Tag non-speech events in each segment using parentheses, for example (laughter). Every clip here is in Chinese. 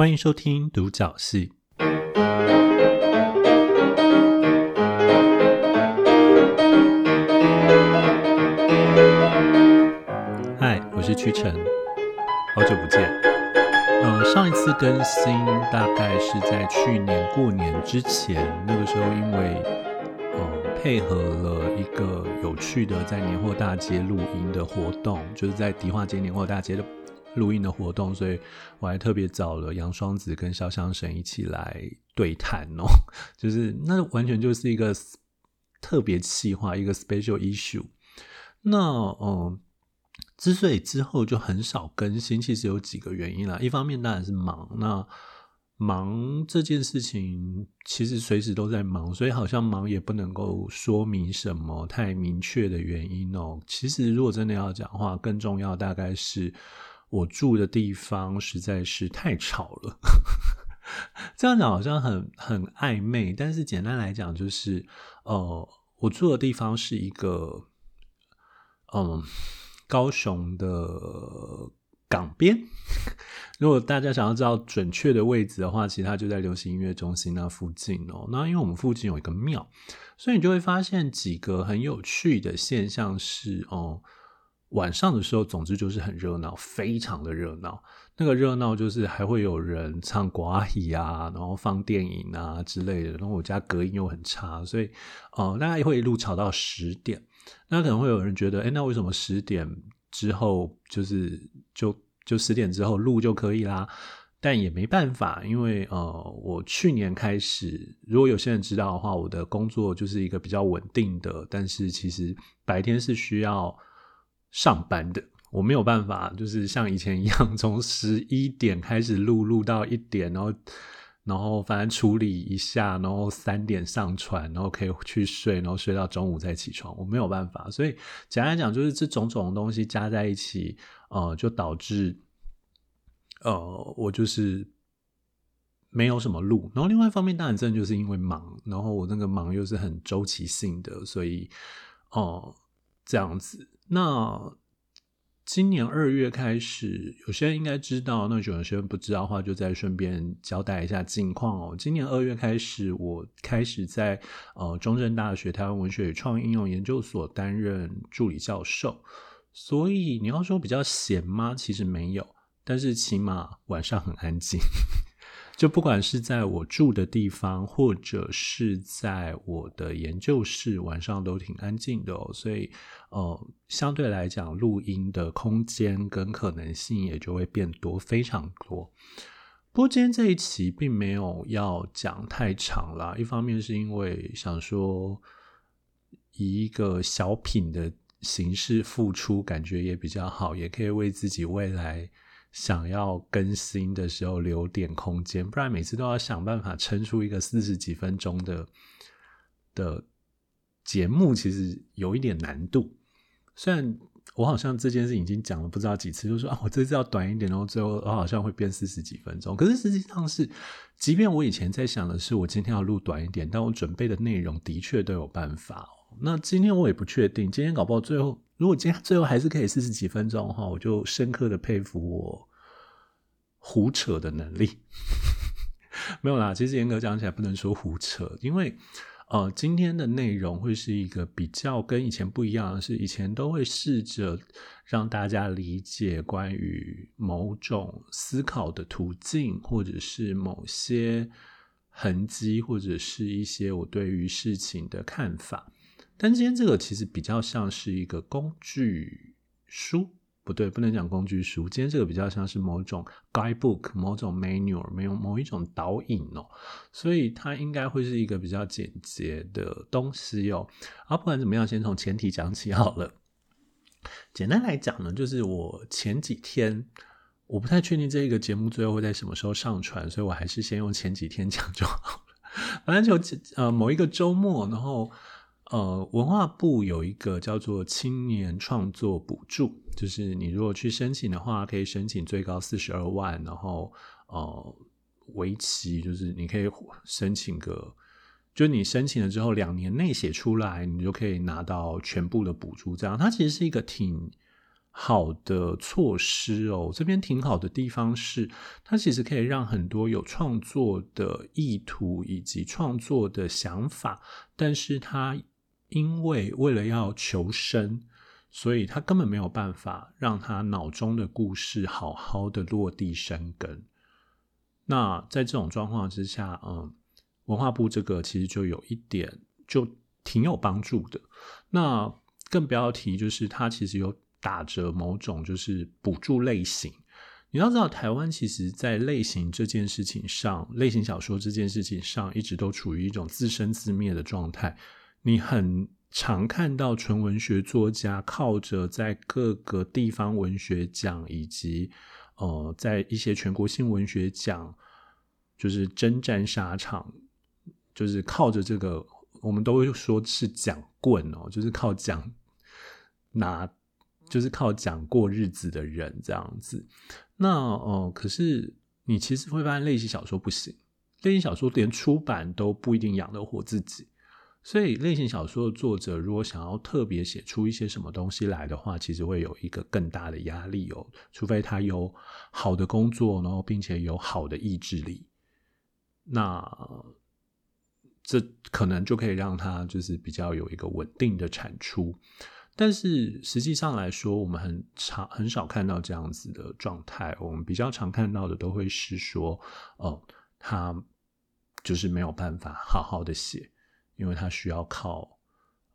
欢迎收听独角戏。嗨，我是屈臣，好久不见。呃，上一次更新大概是在去年过年之前，那个时候因为呃配合了一个有趣的在年货大街录音的活动，就是在迪化街年货大街的。录音的活动，所以我还特别找了杨双子跟肖湘神一起来对谈哦，(laughs) 就是那完全就是一个特别企划，一个 special issue。那嗯，之所以之后就很少更新，其实有几个原因啦。一方面当然是忙，那忙这件事情其实随时都在忙，所以好像忙也不能够说明什么太明确的原因哦。其实如果真的要讲话，更重要大概是。我住的地方实在是太吵了，(laughs) 这样讲好像很很暧昧，但是简单来讲就是，呃，我住的地方是一个，嗯，高雄的港边。(laughs) 如果大家想要知道准确的位置的话，其实它就在流行音乐中心那附近哦。那因为我们附近有一个庙，所以你就会发现几个很有趣的现象是，哦、晚上的时候，总之就是很热闹，非常的热闹。那个热闹就是还会有人唱歌仔啊，然后放电影啊之类的。然后我家隔音又很差，所以呃，大家会一路吵到十点。那可能会有人觉得，哎，那为什么十点之后就是就就十点之后录就可以啦？但也没办法，因为呃，我去年开始，如果有些人知道的话，我的工作就是一个比较稳定的，但是其实白天是需要。上班的我没有办法，就是像以前一样，从十一点开始录，录到一点，然后，然后反正处理一下，然后三点上传，然后可以去睡，然后睡到中午再起床。我没有办法，所以简单讲，就是这种种东西加在一起，呃，就导致，呃，我就是没有什么录。然后另外一方面，当然真的就是因为忙，然后我那个忙又是很周期性的，所以，哦、呃，这样子。那今年二月开始，有些人应该知道，那有些人不知道的话，就再顺便交代一下近况哦。今年二月开始，我开始在呃中正大学台湾文学与创意应用研究所担任助理教授，所以你要说比较闲吗？其实没有，但是起码晚上很安静。就不管是在我住的地方，或者是在我的研究室，晚上都挺安静的哦。所以，呃，相对来讲，录音的空间跟可能性也就会变多，非常多。不过今天这一期并没有要讲太长啦，一方面是因为想说以一个小品的形式付出，感觉也比较好，也可以为自己未来。想要更新的时候留点空间，不然每次都要想办法撑出一个四十几分钟的的节目，其实有一点难度。虽然我好像这件事已经讲了不知道几次，就是说啊，我这次要短一点，然后最后我好像会变四十几分钟。可是实际上是，即便我以前在想的是我今天要录短一点，但我准备的内容的确都有办法。那今天我也不确定，今天搞不好最后。如果今天最后还是可以四十几分钟的话，我就深刻的佩服我胡扯的能力。(laughs) 没有啦，其实严格讲起来不能说胡扯，因为呃，今天的内容会是一个比较跟以前不一样的是，以前都会试着让大家理解关于某种思考的途径，或者是某些痕迹，或者是一些我对于事情的看法。但今天这个其实比较像是一个工具书，不对，不能讲工具书。今天这个比较像是某种 guidebook、某种 manual、没有某一种导引哦，所以它应该会是一个比较简洁的东西哦。啊，不管怎么样，先从前提讲起好了。简单来讲呢，就是我前几天我不太确定这个节目最后会在什么时候上传，所以我还是先用前几天讲就好了。反正就呃某一个周末，然后。呃，文化部有一个叫做青年创作补助，就是你如果去申请的话，可以申请最高四十二万，然后呃，为期就是你可以申请个，就你申请了之后两年内写出来，你就可以拿到全部的补助。这样，它其实是一个挺好的措施哦。这边挺好的地方是，它其实可以让很多有创作的意图以及创作的想法，但是它因为为了要求生，所以他根本没有办法让他脑中的故事好好的落地生根。那在这种状况之下，嗯，文化部这个其实就有一点就挺有帮助的。那更不要提，就是它其实有打着某种就是补助类型。你要知道，台湾其实在类型这件事情上，类型小说这件事情上，一直都处于一种自生自灭的状态。你很常看到纯文学作家靠着在各个地方文学奖以及呃，在一些全国性文学奖，就是征战沙场，就是靠着这个，我们都会说是奖棍哦，就是靠奖拿，就是靠奖过日子的人这样子。那、呃，可是你其实会发现，类型小说不行，类型小说连出版都不一定养得活自己。所以，类型小说的作者如果想要特别写出一些什么东西来的话，其实会有一个更大的压力哦。除非他有好的工作，然后并且有好的意志力，那这可能就可以让他就是比较有一个稳定的产出。但是实际上来说，我们很常很少看到这样子的状态。我们比较常看到的都会是说，哦，他就是没有办法好好的写。因为他需要靠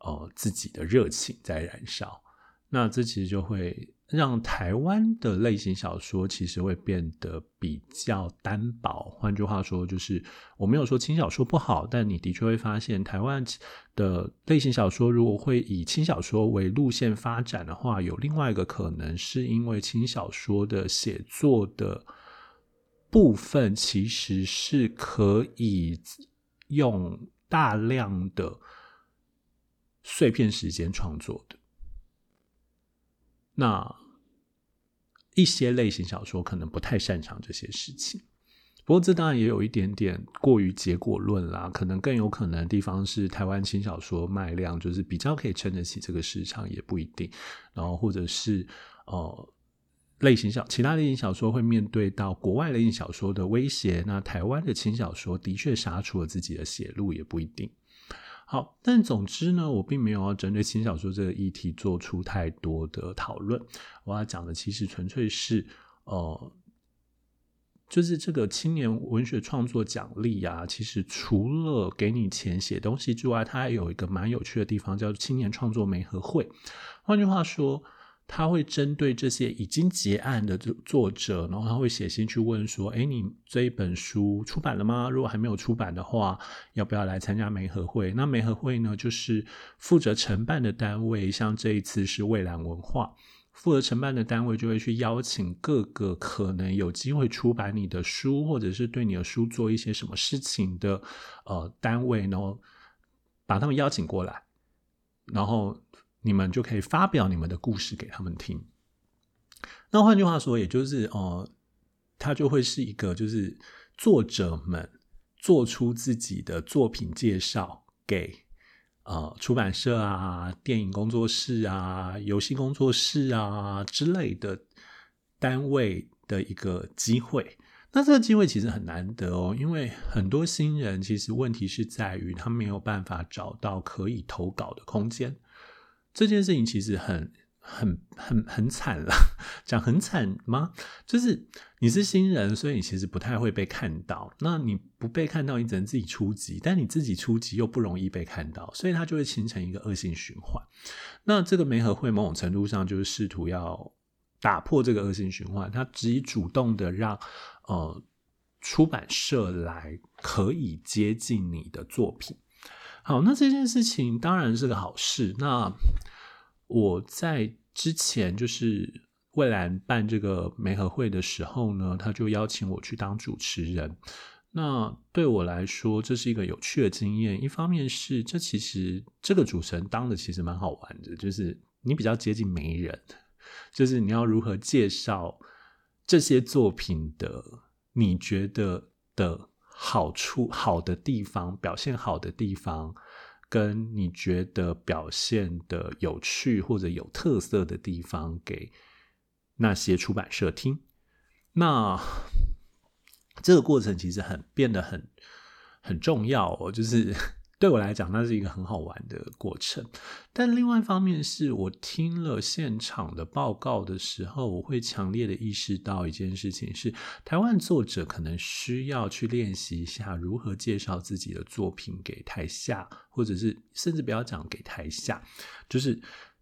呃自己的热情在燃烧，那这其实就会让台湾的类型小说其实会变得比较单薄。换句话说，就是我没有说轻小说不好，但你的确会发现，台湾的类型小说如果会以轻小说为路线发展的话，有另外一个可能，是因为轻小说的写作的部分其实是可以用。大量的碎片时间创作的，那一些类型小说可能不太擅长这些事情。不过这当然也有一点点过于结果论啦，可能更有可能的地方是台湾轻小说卖量就是比较可以撑得起这个市场，也不一定。然后或者是呃。类型小其他类型小说会面对到国外类型小说的威胁，那台湾的轻小说的确杀出了自己的血路，也不一定。好，但总之呢，我并没有要针对轻小说这个议题做出太多的讨论。我要讲的其实纯粹是，呃，就是这个青年文学创作奖励啊，其实除了给你钱写东西之外，它还有一个蛮有趣的地方，叫青年创作媒合会。换句话说。他会针对这些已经结案的作者，然后他会写信去问说：“诶，你这一本书出版了吗？如果还没有出版的话，要不要来参加媒合会？那媒合会呢，就是负责承办的单位，像这一次是蔚蓝文化负责承办的单位，就会去邀请各个可能有机会出版你的书，或者是对你的书做一些什么事情的呃单位，然后把他们邀请过来，然后。”你们就可以发表你们的故事给他们听。那换句话说，也就是呃，它就会是一个，就是作者们做出自己的作品介绍给呃出版社啊、电影工作室啊、游戏工作室啊之类的单位的一个机会。那这个机会其实很难得哦，因为很多新人其实问题是在于他没有办法找到可以投稿的空间。这件事情其实很、很、很、很惨了，(laughs) 讲很惨吗？就是你是新人，所以你其实不太会被看到。那你不被看到，你只能自己出击，但你自己出击又不容易被看到，所以它就会形成一个恶性循环。那这个媒合会某种程度上就是试图要打破这个恶性循环，它只以主动的让呃出版社来可以接近你的作品。好，那这件事情当然是个好事。那我在之前就是蔚蓝办这个媒合会的时候呢，他就邀请我去当主持人。那对我来说，这是一个有趣的经验。一方面是这其实这个主持人当的其实蛮好玩的，就是你比较接近媒人，就是你要如何介绍这些作品的，你觉得的。好处好的地方，表现好的地方，跟你觉得表现的有趣或者有特色的地方，给那些出版社听。那这个过程其实很变得很很重要哦，就是。对我来讲，那是一个很好玩的过程。但另外一方面是，我听了现场的报告的时候，我会强烈的意识到一件事情是：台湾作者可能需要去练习一下如何介绍自己的作品给台下，或者是甚至不要讲给台下，就是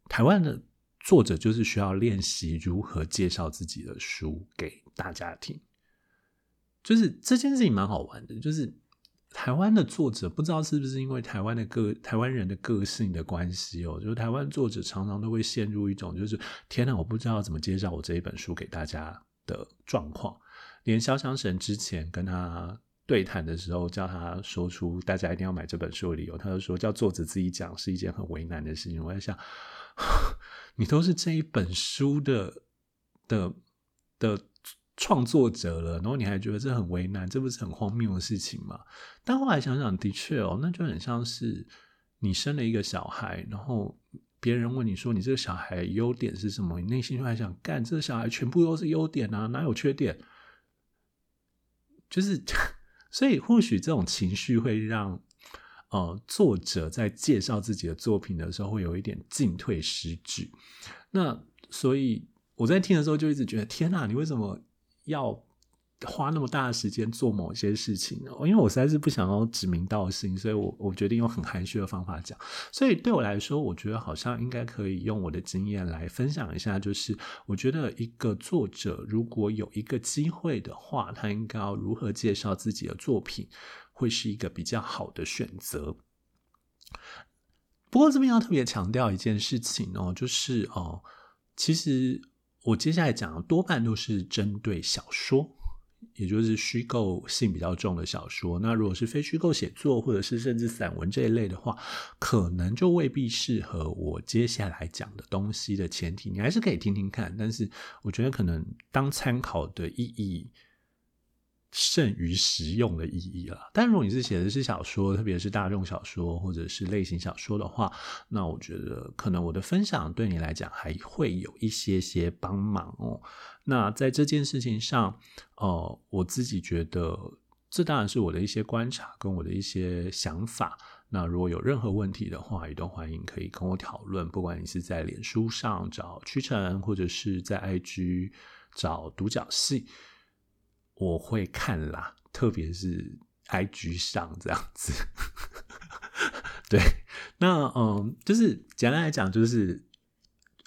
台湾的作者就是需要练习如何介绍自己的书给大家听。就是这件事情蛮好玩的，就是。台湾的作者不知道是不是因为台湾的个台湾人的个性的关系哦，就是台湾作者常常都会陷入一种就是天哪，我不知道怎么介绍我这一本书给大家的状况。连肖湘神之前跟他对谈的时候，叫他说出大家一定要买这本书的理由，他就说叫作者自己讲是一件很为难的事情。我在想，(laughs) 你都是这一本书的的的。创作者了，然后你还觉得这很为难，这不是很荒谬的事情吗？但后来想想，的确哦，那就很像是你生了一个小孩，然后别人问你说你这个小孩优点是什么，你内心就还想干，这个小孩全部都是优点啊，哪有缺点？就是，(laughs) 所以或许这种情绪会让呃作者在介绍自己的作品的时候会有一点进退失据。那所以我在听的时候就一直觉得，天哪，你为什么？要花那么大的时间做某些事情？因为我实在是不想要指名道姓，所以我我决定用很含蓄的方法讲。所以对我来说，我觉得好像应该可以用我的经验来分享一下，就是我觉得一个作者如果有一个机会的话，他应该要如何介绍自己的作品，会是一个比较好的选择。不过这边要特别强调一件事情哦，就是哦，其实。我接下来讲的多半都是针对小说，也就是虚构性比较重的小说。那如果是非虚构写作，或者是甚至散文这一类的话，可能就未必适合我接下来讲的东西的前提。你还是可以听听看，但是我觉得可能当参考的意义。胜于实用的意义了。但如果你是写的是小说，特别是大众小说或者是类型小说的话，那我觉得可能我的分享对你来讲还会有一些些帮忙哦。那在这件事情上，呃，我自己觉得这当然是我的一些观察跟我的一些想法。那如果有任何问题的话，也都欢迎可以跟我讨论。不管你是在脸书上找屈臣，或者是在 IG 找独角戏。我会看啦，特别是 IG 上这样子。(laughs) 对，那嗯，就是简单来讲，就是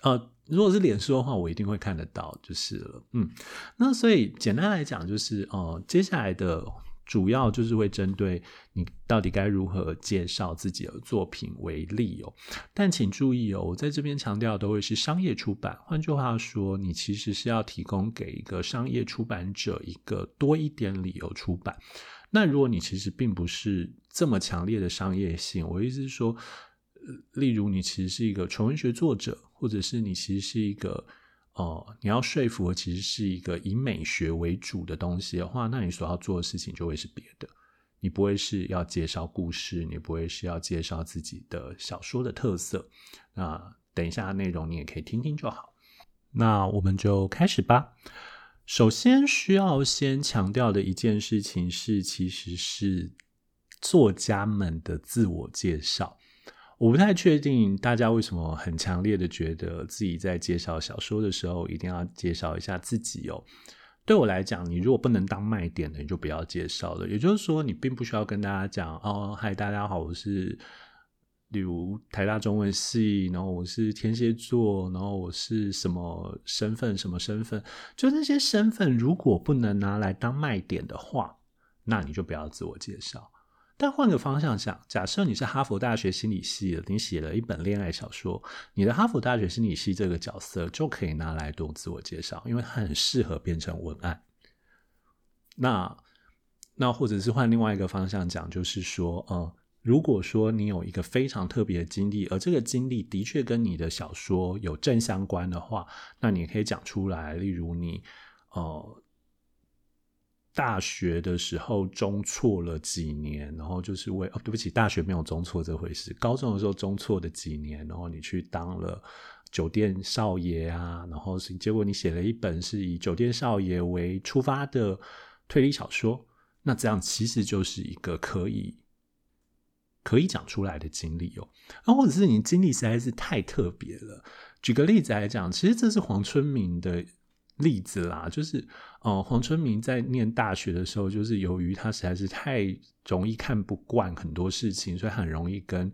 呃，如果是脸书的话，我一定会看得到，就是了。嗯，那所以简单来讲，就是哦、接下来的。主要就是会针对你到底该如何介绍自己的作品为例哦，但请注意哦，我在这边强调的都会是商业出版。换句话说，你其实是要提供给一个商业出版者一个多一点理由出版。那如果你其实并不是这么强烈的商业性，我意思是说，例如你其实是一个纯文学作者，或者是你其实是一个。哦，你要说服的其实是一个以美学为主的东西的话，那你所要做的事情就会是别的。你不会是要介绍故事，你不会是要介绍自己的小说的特色。那等一下内容你也可以听听就好。那我们就开始吧。首先需要先强调的一件事情是，其实是作家们的自我介绍。我不太确定大家为什么很强烈的觉得自己在介绍小说的时候一定要介绍一下自己哦。对我来讲，你如果不能当卖点的，你就不要介绍了。也就是说，你并不需要跟大家讲哦，嗨，大家好，我是，例如台大中文系，然后我是天蝎座，然后我是什么身份，什么身份，就那些身份，如果不能拿来当卖点的话，那你就不要自我介绍。但换个方向想，假设你是哈佛大学心理系的，你写了一本恋爱小说，你的哈佛大学心理系这个角色就可以拿来做自我介绍，因为很适合变成文案。那那或者是换另外一个方向讲，就是说，呃，如果说你有一个非常特别的经历，而这个经历的确跟你的小说有正相关的话，那你可以讲出来，例如你，呃。大学的时候中辍了几年，然后就是为哦，对不起，大学没有中辍这回事。高中的时候中辍的几年，然后你去当了酒店少爷啊，然后是结果你写了一本是以酒店少爷为出发的推理小说，那这样其实就是一个可以可以讲出来的经历哦。那或者是你经历实在是太特别了。举个例子来讲，其实这是黄春明的例子啦，就是呃，黄春明在念大学的时候，就是由于他实在是太容易看不惯很多事情，所以很容易跟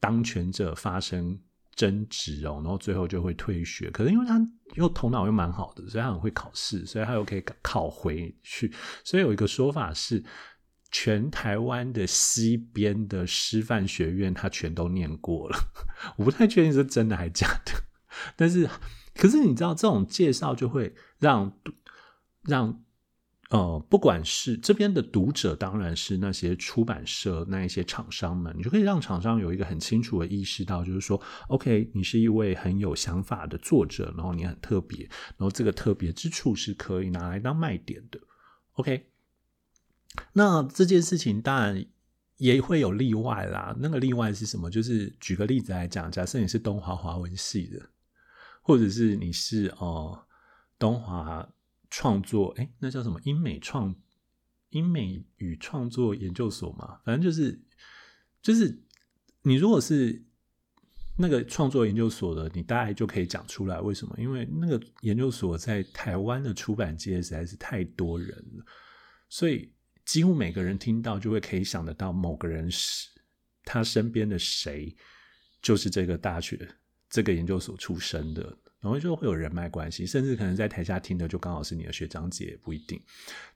当权者发生争执哦，然后最后就会退学。可是因为他又头脑又蛮好的，所以他很会考试，所以他又可以考回去。所以有一个说法是，全台湾的西边的师范学院他全都念过了。(laughs) 我不太确定是真的还是假的，(laughs) 但是可是你知道这种介绍就会让让。呃，不管是这边的读者，当然是那些出版社那一些厂商们，你就可以让厂商有一个很清楚的意识到，就是说，OK，你是一位很有想法的作者，然后你很特别，然后这个特别之处是可以拿来当卖点的。OK，那这件事情当然也会有例外啦。那个例外是什么？就是举个例子来讲，假设你是东华华文系的，或者是你是哦、东华。创作，哎，那叫什么？英美创英美语创作研究所嘛，反正就是就是你如果是那个创作研究所的，你大概就可以讲出来为什么？因为那个研究所在台湾的出版界实在是太多人了，所以几乎每个人听到就会可以想得到某个人是他身边的谁，就是这个大学这个研究所出身的。然后就会有人脉关系，甚至可能在台下听的就刚好是你的学长姐，也不一定。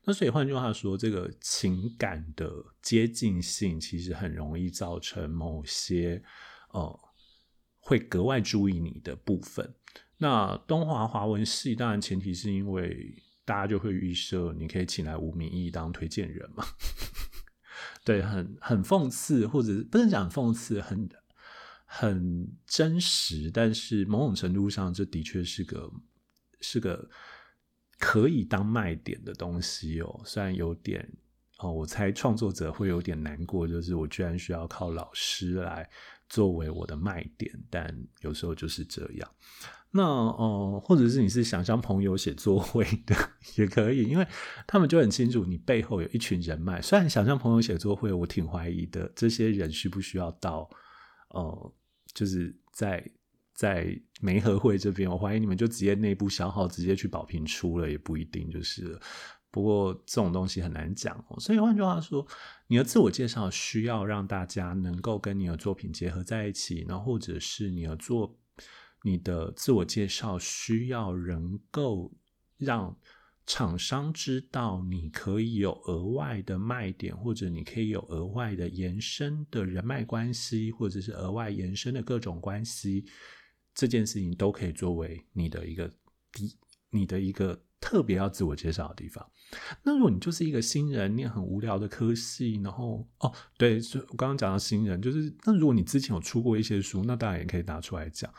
那所以换句话说，这个情感的接近性其实很容易造成某些呃会格外注意你的部分。那东华华文系当然前提是因为大家就会预设你可以请来吴明义当推荐人嘛，(laughs) 对，很很讽刺，或者是不能讲讽刺，很。很真实，但是某种程度上，这的确是个是个可以当卖点的东西哦。虽然有点哦，我猜创作者会有点难过，就是我居然需要靠老师来作为我的卖点，但有时候就是这样。那哦、或者是你是想向朋友写作会的 (laughs) 也可以，因为他们就很清楚你背后有一群人脉。虽然想向朋友写作会，我挺怀疑的，这些人需不需要到哦？就是在在媒合会这边，我怀疑你们就直接内部消耗，直接去保平出了也不一定就是。不过这种东西很难讲哦，所以换句话说，你的自我介绍需要让大家能够跟你的作品结合在一起，然后或者是你的作你的自我介绍需要能够让。厂商知道你可以有额外的卖点，或者你可以有额外的延伸的人脉关系，或者是额外延伸的各种关系，这件事情都可以作为你的一个第你的一个特别要自我介绍的地方。那如果你就是一个新人，念很无聊的科系，然后哦，对，我刚刚讲到新人，就是那如果你之前有出过一些书，那当然也可以拿出来讲，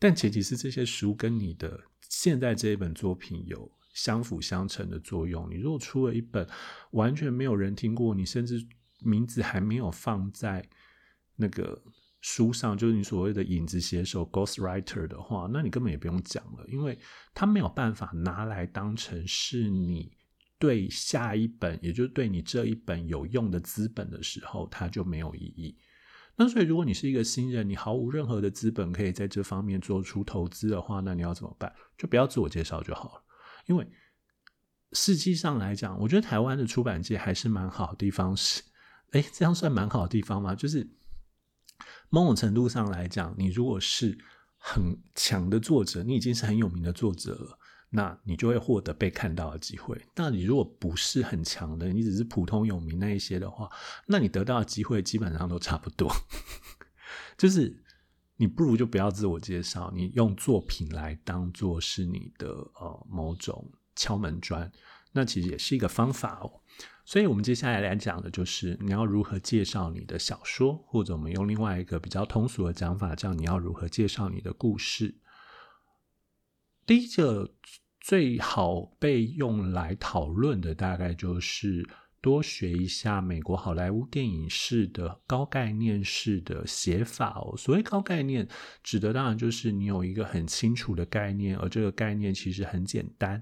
但前提是这些书跟你的现在这一本作品有。相辅相成的作用。你如果出了一本完全没有人听过，你甚至名字还没有放在那个书上，就是你所谓的影子写手 （ghost writer） 的话，那你根本也不用讲了，因为他没有办法拿来当成是你对下一本，也就是对你这一本有用的资本的时候，它就没有意义。那所以，如果你是一个新人，你毫无任何的资本可以在这方面做出投资的话，那你要怎么办？就不要自我介绍就好了。因为实际上来讲，我觉得台湾的出版界还是蛮好的地方是，哎，这样算蛮好的地方吗？就是某种程度上来讲，你如果是很强的作者，你已经是很有名的作者了，那你就会获得被看到的机会。那你如果不是很强的，你只是普通有名那一些的话，那你得到的机会基本上都差不多，(laughs) 就是。你不如就不要自我介绍，你用作品来当做是你的呃某种敲门砖，那其实也是一个方法哦。所以，我们接下来来讲的就是你要如何介绍你的小说，或者我们用另外一个比较通俗的讲法，叫你要如何介绍你的故事。第一个最好被用来讨论的，大概就是多学一下美国好莱坞电影式的高概念式的写法哦。所谓高概念，指的当然就是你有一个很清楚的概念，而这个概念其实很简单，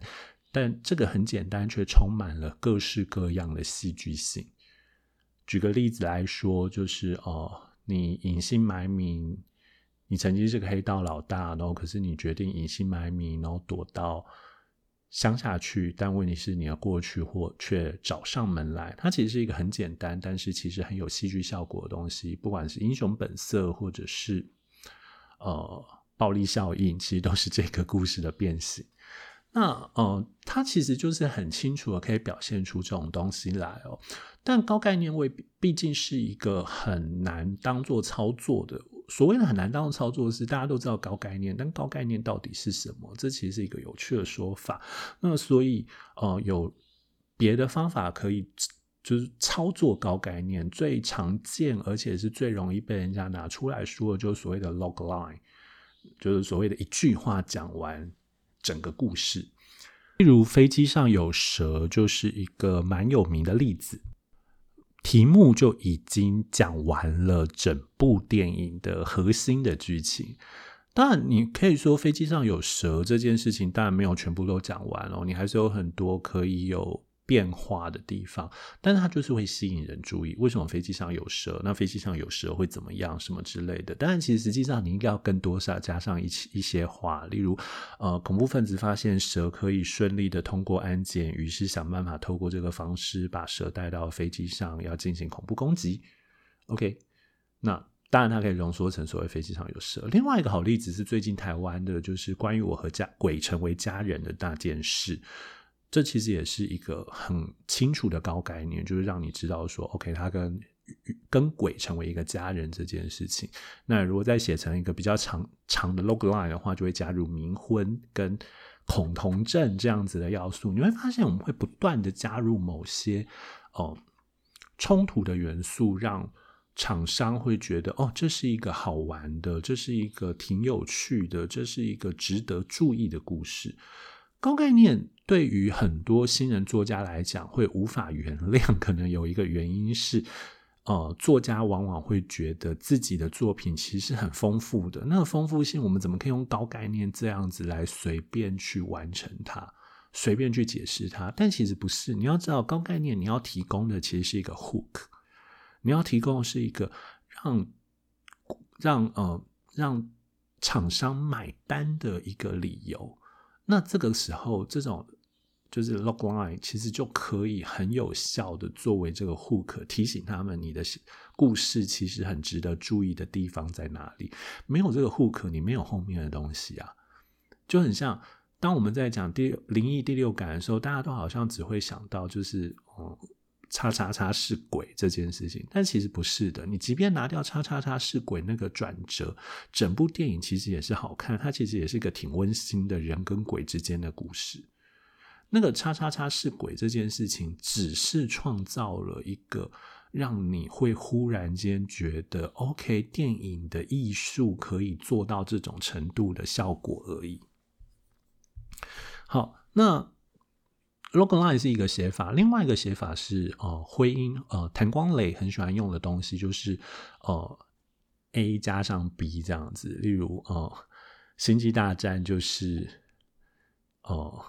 但这个很简单却充满了各式各样的戏剧性。举个例子来说，就是哦，你隐姓埋名，你曾经是个黑道老大，然后可是你决定隐姓埋名，然后躲到。乡下去，但问题是你要过去或却找上门来。它其实是一个很简单，但是其实很有戏剧效果的东西。不管是英雄本色，或者是呃暴力效应，其实都是这个故事的变形。那呃，它其实就是很清楚的可以表现出这种东西来哦。但高概念位毕竟是一个很难当做操作的。所谓的很难当的操作是，大家都知道高概念，但高概念到底是什么？这其实是一个有趣的说法。那所以，呃，有别的方法可以就是操作高概念，最常见而且是最容易被人家拿出来说的，就是所谓的 logline，就是所谓的一句话讲完整个故事。例如，飞机上有蛇，就是一个蛮有名的例子。题目就已经讲完了整部电影的核心的剧情。当然，你可以说飞机上有蛇这件事情，当然没有全部都讲完哦，你还是有很多可以有。变化的地方，但是它就是会吸引人注意。为什么飞机上有蛇？那飞机上有蛇会怎么样？什么之类的？当然，其实实际上你应该要更多少加上一一些话，例如，呃，恐怖分子发现蛇可以顺利的通过安检，于是想办法透过这个方式把蛇带到飞机上，要进行恐怖攻击。OK，那当然它可以浓缩成所谓飞机上有蛇。另外一个好例子是最近台湾的，就是关于我和家鬼成为家人的那件事。这其实也是一个很清楚的高概念，就是让你知道说，OK，他跟跟鬼成为一个家人这件事情。那如果再写成一个比较长长的 logline 的话，就会加入冥婚跟恐同症这样子的要素。你会发现，我们会不断的加入某些哦冲突的元素，让厂商会觉得，哦，这是一个好玩的，这是一个挺有趣的，这是一个值得注意的故事。高概念对于很多新人作家来讲会无法原谅，可能有一个原因是，呃，作家往往会觉得自己的作品其实很丰富的，那个丰富性我们怎么可以用高概念这样子来随便去完成它，随便去解释它？但其实不是，你要知道高概念你要提供的其实是一个 hook，你要提供的是一个让让呃让厂商买单的一个理由。那这个时候，这种就是 logline，其实就可以很有效的作为这个 hook，提醒他们你的故事其实很值得注意的地方在哪里。没有这个 hook，你没有后面的东西啊，就很像当我们在讲第灵异第六感的时候，大家都好像只会想到就是嗯。叉叉叉是鬼这件事情，但其实不是的。你即便拿掉叉叉叉是鬼那个转折，整部电影其实也是好看。它其实也是一个挺温馨的人跟鬼之间的故事。那个叉叉叉是鬼这件事情，只是创造了一个让你会忽然间觉得 OK，电影的艺术可以做到这种程度的效果而已。好，那。Logline 是一个写法，另外一个写法是呃，徽因呃，谭光磊很喜欢用的东西就是呃，A 加上 B 这样子，例如呃，星际大战就是呃，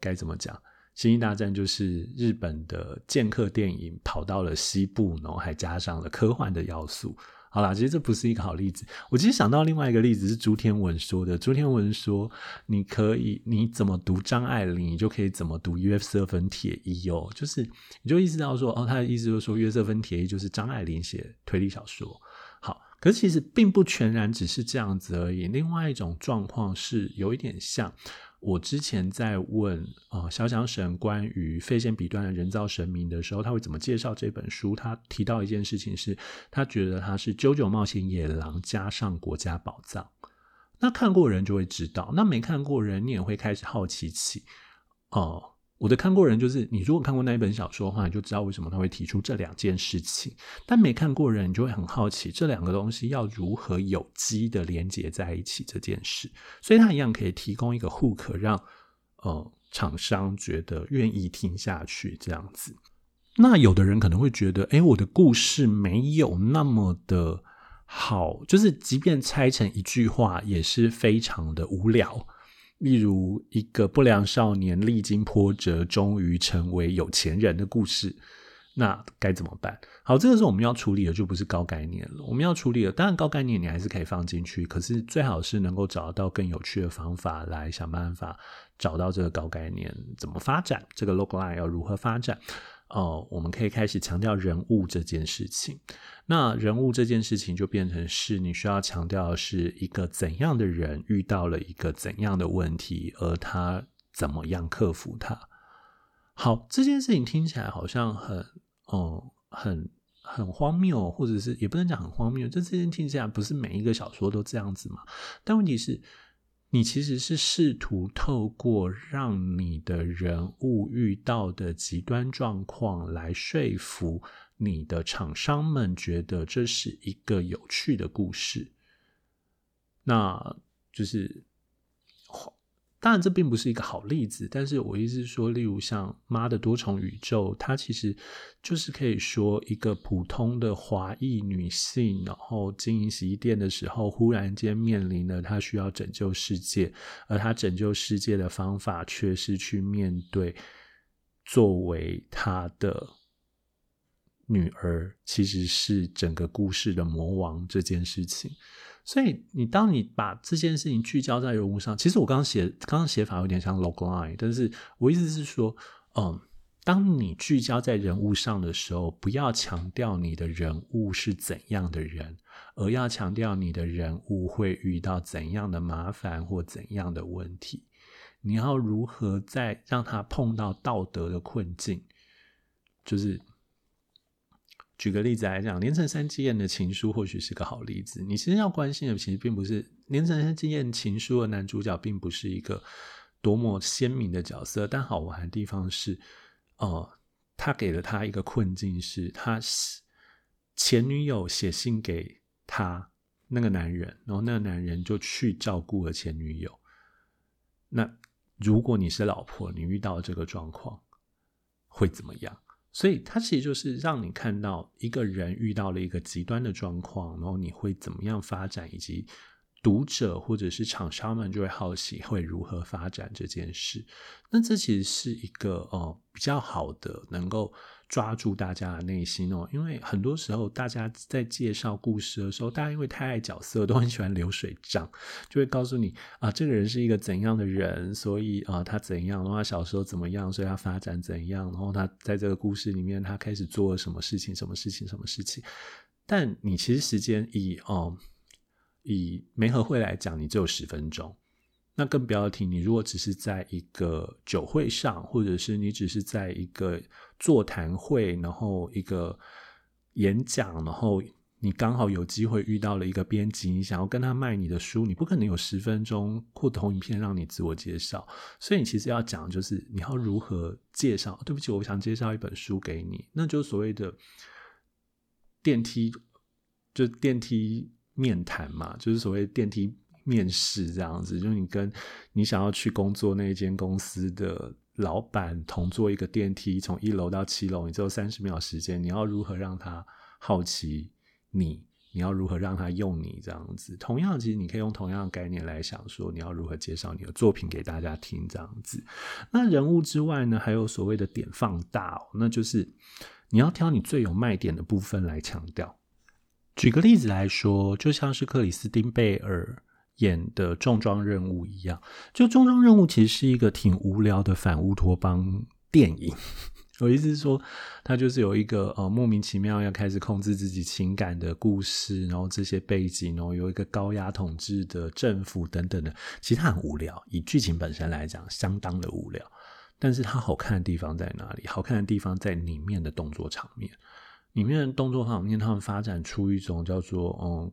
该怎么讲？星际大战就是日本的剑客电影跑到了西部，然后还加上了科幻的要素。好啦，其实这不是一个好例子。我其实想到另外一个例子是朱天文说的。朱天文说：“你可以，你怎么读张爱玲，你就可以怎么读约瑟芬铁一哦。”就是你就意识到说，哦，他的意思就是说，约瑟芬铁一就是张爱玲写推理小说。好，可是其实并不全然只是这样子而已。另外一种状况是有一点像。我之前在问啊，潇湘神关于费线彼端的人造神明的时候，他会怎么介绍这本书？他提到一件事情是，他觉得他是《九九冒险野狼》加上国家宝藏。那看过人就会知道，那没看过人，你也会开始好奇起哦。我的看过人就是，你如果看过那一本小说的话，你就知道为什么他会提出这两件事情。但没看过人，你就会很好奇这两个东西要如何有机的连接在一起这件事。所以它一样可以提供一个 hook，让呃厂商觉得愿意听下去这样子。那有的人可能会觉得，诶，我的故事没有那么的好，就是即便拆成一句话，也是非常的无聊。例如，一个不良少年历经波折，终于成为有钱人的故事，那该怎么办？好，这个时候我们要处理的就不是高概念了。我们要处理的，当然高概念你还是可以放进去，可是最好是能够找到更有趣的方法来想办法找到这个高概念怎么发展，这个 logline 要如何发展。哦，我们可以开始强调人物这件事情。那人物这件事情就变成是你需要强调的是一个怎样的人遇到了一个怎样的问题，而他怎么样克服它。好，这件事情听起来好像很，哦，很很荒谬，或者是也不能讲很荒谬。这这件听起来不是每一个小说都这样子嘛？但问题是。你其实是试图透过让你的人物遇到的极端状况来说服你的厂商们，觉得这是一个有趣的故事，那就是。当然，这并不是一个好例子，但是我意思是说，例如像《妈的多重宇宙》，它其实就是可以说一个普通的华裔女性，然后经营洗衣店的时候，忽然间面临了她需要拯救世界，而她拯救世界的方法却是去面对作为她的女儿，其实是整个故事的魔王这件事情。所以，你当你把这件事情聚焦在人物上，其实我刚刚写，刚刚写法有点像 logline，但是我意思是说，嗯，当你聚焦在人物上的时候，不要强调你的人物是怎样的人，而要强调你的人物会遇到怎样的麻烦或怎样的问题，你要如何在让他碰到道德的困境，就是。举个例子来讲，连城三基彦的情书或许是个好例子。你其实要关心的，其实并不是连城三基彦情书的男主角，并不是一个多么鲜明的角色。但好玩的地方是，呃，他给了他一个困境，是他前女友写信给他那个男人，然后那个男人就去照顾了前女友。那如果你是老婆，你遇到这个状况会怎么样？所以，它其实就是让你看到一个人遇到了一个极端的状况，然后你会怎么样发展，以及读者或者是厂商们就会好奇会如何发展这件事。那这其实是一个呃比较好的能够。抓住大家的内心哦，因为很多时候大家在介绍故事的时候，大家因为太爱角色，都很喜欢流水账，(laughs) 就会告诉你啊，这个人是一个怎样的人，所以啊，他怎样，然后他小时候怎么样，所以他发展怎样，然后他在这个故事里面他开始做了什么事情，什么事情，什么事情。但你其实时间以哦，以梅和会来讲，你只有十分钟。那更不要提，你如果只是在一个酒会上，或者是你只是在一个座谈会，然后一个演讲，然后你刚好有机会遇到了一个编辑，你想要跟他卖你的书，你不可能有十分钟或投影片让你自我介绍。所以你其实要讲，就是你要如何介绍。对不起，我想介绍一本书给你，那就所谓的电梯，就电梯面谈嘛，就是所谓电梯。面试这样子，就是你跟你想要去工作那一间公司的老板同坐一个电梯，从一楼到七楼，你只有三十秒时间，你要如何让他好奇你？你要如何让他用你？这样子，同样，其实你可以用同样的概念来想说，你要如何介绍你的作品给大家听？这样子，那人物之外呢，还有所谓的点放大哦，那就是你要挑你最有卖点的部分来强调。举个例子来说，就像是克里斯汀贝尔。演的重装任务一样，就重装任务其实是一个挺无聊的反乌托邦电影。我意思是说，它就是有一个呃莫名其妙要开始控制自己情感的故事，然后这些背景，然后有一个高压统治的政府等等的，其实它很无聊。以剧情本身来讲，相当的无聊。但是它好看的地方在哪里？好看的地方在里面的动作场面，里面的动作场面，他们发展出一种叫做嗯。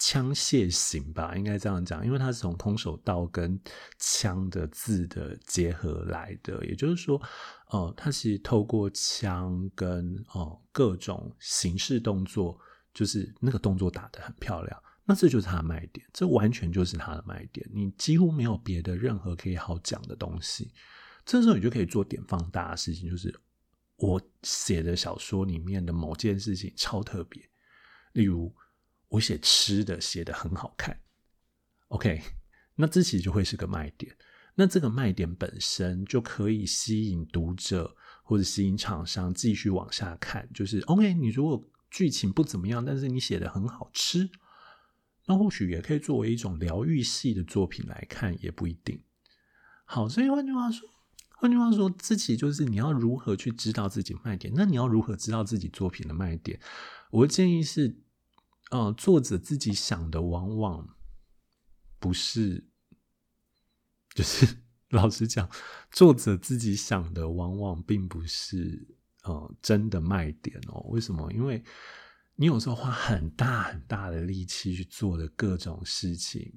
枪械型吧，应该这样讲，因为它是从空手道跟枪的字的结合来的，也就是说，呃，它其实透过枪跟哦、各种形式动作，就是那个动作打得很漂亮，那这就是它的卖点，这完全就是它的卖点，你几乎没有别的任何可以好讲的东西，这时候你就可以做点放大的事情，就是我写的小说里面的某件事情超特别，例如我写吃的写得很好看，OK，那这其实就会是个卖点。那这个卖点本身就可以吸引读者或者吸引厂商继续往下看。就是 OK，你如果剧情不怎么样，但是你写得很好吃，那或许也可以作为一种疗愈系的作品来看，也不一定。好，所以换句话说。换句话说，自己就是你要如何去知道自己卖点？那你要如何知道自己作品的卖点？我的建议是，呃，作者自己想的往往不是，就是 (laughs) 老实讲，作者自己想的往往并不是呃真的卖点哦。为什么？因为你有时候花很大很大的力气去做的各种事情。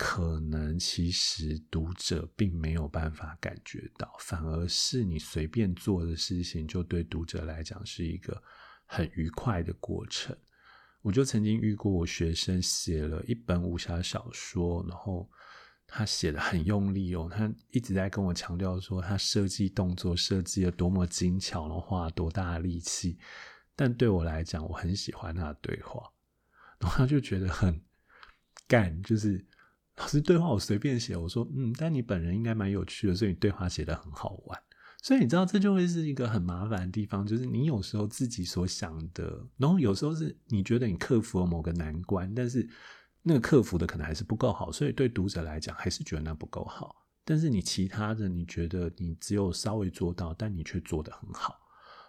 可能其实读者并没有办法感觉到，反而是你随便做的事情，就对读者来讲是一个很愉快的过程。我就曾经遇过我学生写了一本武侠小说，然后他写得很用力哦，他一直在跟我强调说他设计动作设计得多么精巧，然后花多大的力气。但对我来讲，我很喜欢他的对话，然后他就觉得很干，就是。老师对话我随便写，我说嗯，但你本人应该蛮有趣的，所以你对话写得很好玩。所以你知道，这就会是一个很麻烦的地方，就是你有时候自己所想的，然后有时候是你觉得你克服了某个难关，但是那个克服的可能还是不够好，所以对读者来讲还是觉得那不够好。但是你其他的，你觉得你只有稍微做到，但你却做得很好。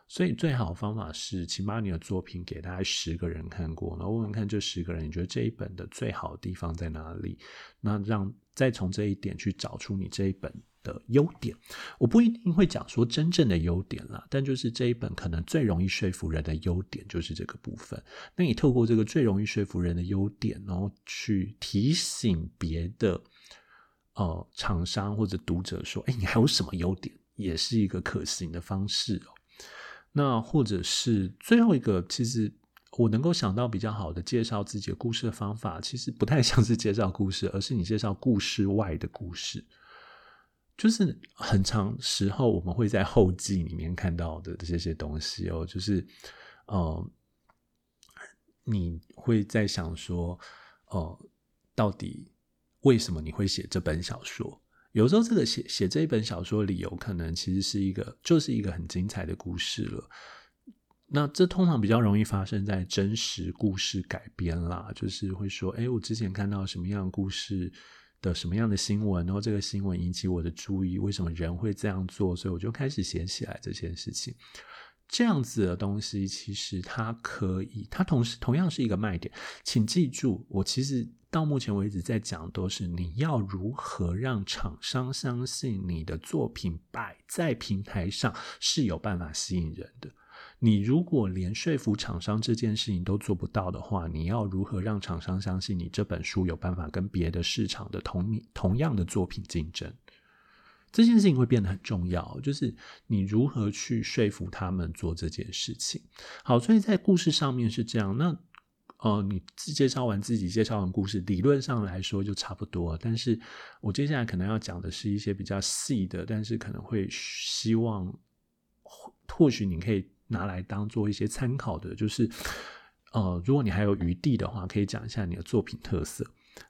所以最好的方法是，请把你的作品给大概十个人看过，然后问问看这十个人，你觉得这一本的最好的地方在哪里？那让再从这一点去找出你这一本的优点。我不一定会讲说真正的优点啦，但就是这一本可能最容易说服人的优点就是这个部分。那你透过这个最容易说服人的优点，然后去提醒别的呃厂商或者读者说：“哎，你还有什么优点？”也是一个可行的方式哦。那或者是最后一个，其实我能够想到比较好的介绍自己的故事的方法，其实不太像是介绍故事，而是你介绍故事外的故事。就是很长时候我们会在后记里面看到的这些东西哦，就是呃，你会在想说，呃，到底为什么你会写这本小说？有时候，这个写写这一本小说理由，可能其实是一个，就是一个很精彩的故事了。那这通常比较容易发生在真实故事改编啦，就是会说，哎，我之前看到什么样的故事的什么样的新闻，然后这个新闻引起我的注意，为什么人会这样做，所以我就开始写起来这件事情。这样子的东西，其实它可以，它同时同样是一个卖点。请记住，我其实。到目前为止，在讲都是你要如何让厂商相信你的作品摆在平台上是有办法吸引人的。你如果连说服厂商这件事情都做不到的话，你要如何让厂商相信你这本书有办法跟别的市场的同同样的作品竞争？这件事情会变得很重要，就是你如何去说服他们做这件事情。好，所以在故事上面是这样。那、呃，你介绍完自己，介绍完故事，理论上来说就差不多。但是我接下来可能要讲的是一些比较细的，但是可能会希望，或许你可以拿来当做一些参考的，就是，呃，如果你还有余地的话，可以讲一下你的作品特色。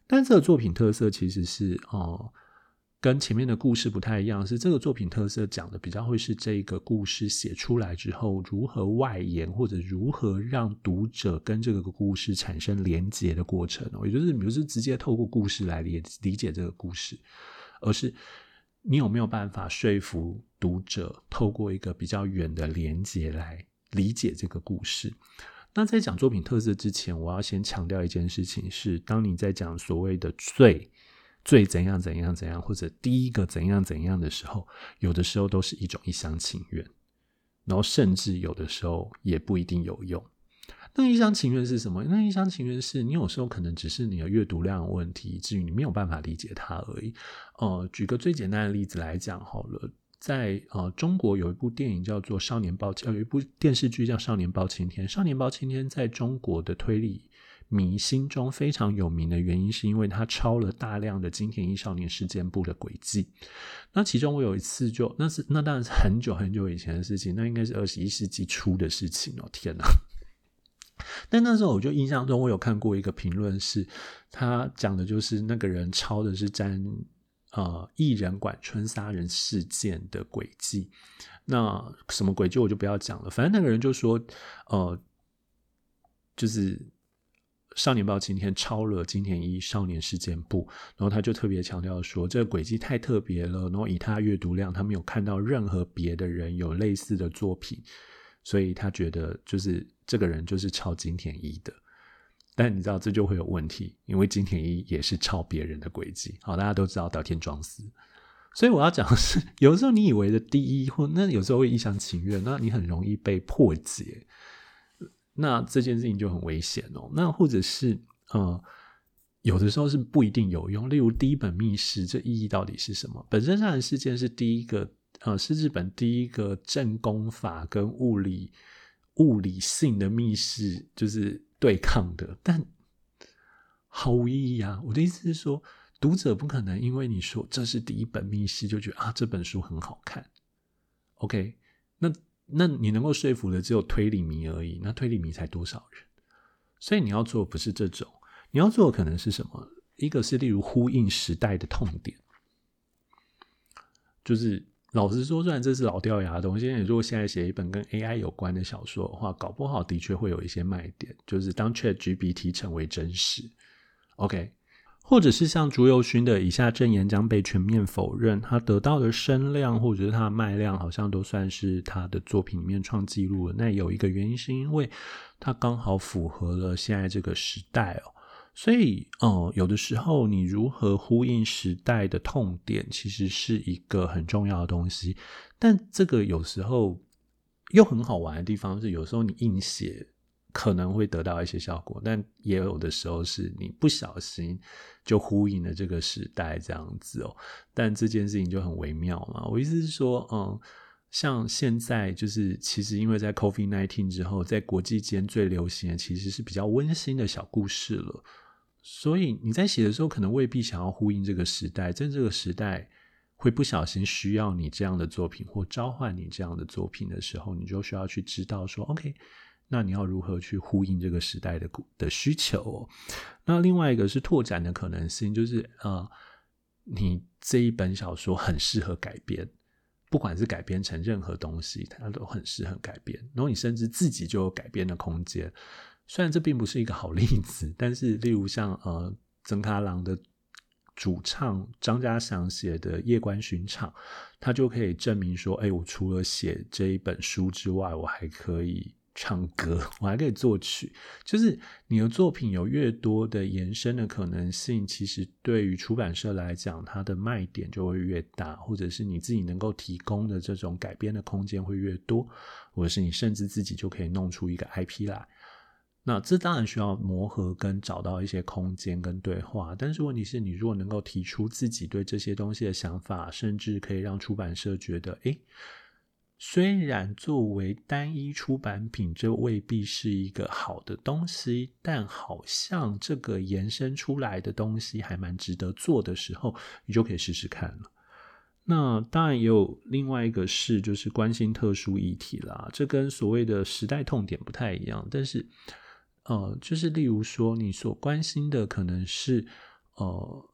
但这个作品特色其实是哦。呃跟前面的故事不太一样，是这个作品特色讲的比较会是这个故事写出来之后如何外延，或者如何让读者跟这个故事产生连结的过程。也就是，比如是直接透过故事来理理解这个故事，而是你有没有办法说服读者透过一个比较远的连结来理解这个故事。那在讲作品特色之前，我要先强调一件事情是：当你在讲所谓的最。最怎样怎样怎样，或者第一个怎样怎样的时候，有的时候都是一种一厢情愿，然后甚至有的时候也不一定有用。那一厢情愿是什么？那一厢情愿是你有时候可能只是你的阅读量问题，以至于你没有办法理解它而已。呃，举个最简单的例子来讲好了，在呃中国有一部电影叫做《少年包青》，有一部电视剧叫《少年包青天》。《少年包青天》在中国的推理迷心中非常有名的原因，是因为他抄了大量的金田一少年事件簿的轨迹。那其中我有一次就，那是那当然是很久很久以前的事情，那应该是二十一世纪初的事情哦。天哪！但那时候我就印象中，我有看过一个评论，是他讲的就是那个人抄的是沾呃异人馆春杀人事件的轨迹。那什么轨迹我就不要讲了，反正那个人就说，呃，就是少年报今天抄了金田一少年事件簿，然后他就特别强调说，这个轨迹太特别了，然后以他阅读量，他没有看到任何别的人有类似的作品，所以他觉得就是这个人就是抄金田一的。但你知道这就会有问题，因为金田一也是抄别人的轨迹。好，大家都知道岛田庄司。所以我要讲的是，有时候你以为的第一，或那有时候会一厢情愿，那你很容易被破解，那这件事情就很危险哦。那或者是呃，有的时候是不一定有用。例如第一本密室，这意义到底是什么？本身杀人事件是第一个，呃，是日本第一个正功法跟物理物理性的密室，就是对抗的，但毫无意义啊。我的意思是说。读者不可能因为你说这是第一本密室就觉得啊，这本书很好看，OK？那那你能够说服的只有推理迷而已，那推理迷才多少人？所以你要做不是这种，你要做的可能是什么？一个是例如呼应时代的痛点，就是老实说，虽然这是老掉牙的东西，如果现在写一本跟 AI 有关的小说的话，搞不好的确会有一些卖点，就是当 ChatGPT 成为真实，OK？或者是像朱宥勋的以下证言将被全面否认，他得到的声量或者是他的卖量，好像都算是他的作品里面创纪录了。那有一个原因是因为他刚好符合了现在这个时代哦，所以哦，有的时候你如何呼应时代的痛点，其实是一个很重要的东西。但这个有时候又很好玩的地方是，有时候你硬写。可能会得到一些效果，但也有的时候是你不小心就呼应了这个时代这样子哦。但这件事情就很微妙嘛。我意思是说，嗯，像现在就是其实因为在 COVID-19 之后，在国际间最流行的其实是比较温馨的小故事了。所以你在写的时候，可能未必想要呼应这个时代，在这个时代会不小心需要你这样的作品或召唤你这样的作品的时候，你就需要去知道说，OK。那你要如何去呼应这个时代的的需求？那另外一个是拓展的可能性，就是呃，你这一本小说很适合改编，不管是改编成任何东西，它都很适合改编。然后你甚至自己就有改编的空间。虽然这并不是一个好例子，但是例如像呃，曾卡郎的主唱张家祥写的《夜观巡场》，他就可以证明说，哎，我除了写这一本书之外，我还可以。唱歌，我还可以作曲，就是你的作品有越多的延伸的可能性，其实对于出版社来讲，它的卖点就会越大，或者是你自己能够提供的这种改编的空间会越多，或者是你甚至自己就可以弄出一个 IP 来。那这当然需要磨合跟找到一些空间跟对话，但是问题是你如果能够提出自己对这些东西的想法，甚至可以让出版社觉得，诶。虽然作为单一出版品，这未必是一个好的东西，但好像这个延伸出来的东西还蛮值得做的时候，你就可以试试看了。那当然也有另外一个事，就是关心特殊议题啦。这跟所谓的时代痛点不太一样，但是呃，就是例如说，你所关心的可能是呃。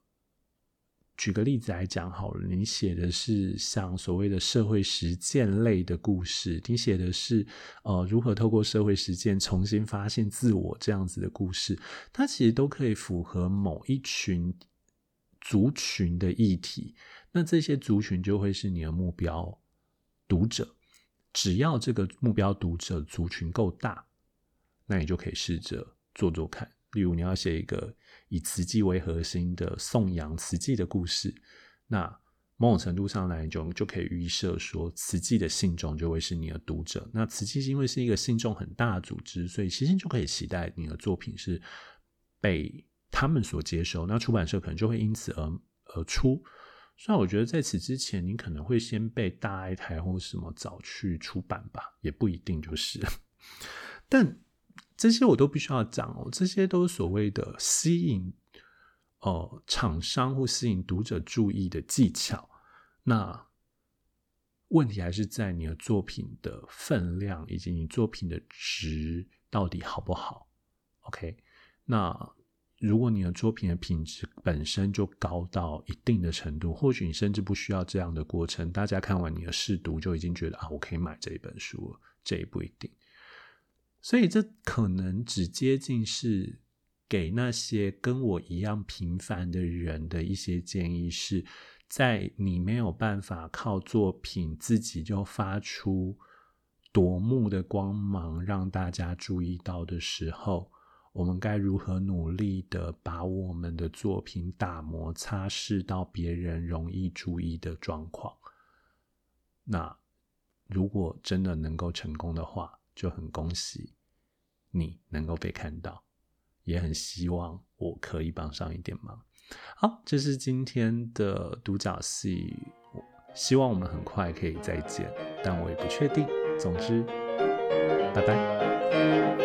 举个例子来讲好了，你写的是像所谓的社会实践类的故事，你写的是呃如何透过社会实践重新发现自我这样子的故事，它其实都可以符合某一群族群的议题，那这些族群就会是你的目标读者，只要这个目标读者族群够大，那你就可以试着做做看。例如，你要写一个以慈济为核心的颂扬慈济的故事，那某种程度上来讲，就可以预设说，慈济的信众就会是你的读者。那慈济因为是一个信众很大的组织，所以其实就可以期待你的作品是被他们所接受。那出版社可能就会因此而而出。虽然我觉得在此之前，你可能会先被大爱台或什么找去出版吧，也不一定就是。(laughs) 但这些我都必须要讲哦，这些都是所谓的吸引呃厂商或吸引读者注意的技巧。那问题还是在你的作品的分量以及你作品的值到底好不好？OK，那如果你的作品的品质本身就高到一定的程度，或许你甚至不需要这样的过程，大家看完你的试读就已经觉得啊，我可以买这一本书了，这也不一定。所以这可能只接近是给那些跟我一样平凡的人的一些建议是。在你没有办法靠作品自己就发出夺目的光芒，让大家注意到的时候，我们该如何努力的把我们的作品打磨、擦拭到别人容易注意的状况？那如果真的能够成功的话，就很恭喜你能够被看到，也很希望我可以帮上一点忙。好，这是今天的独角戏，希望我们很快可以再见，但我也不确定。总之，拜拜。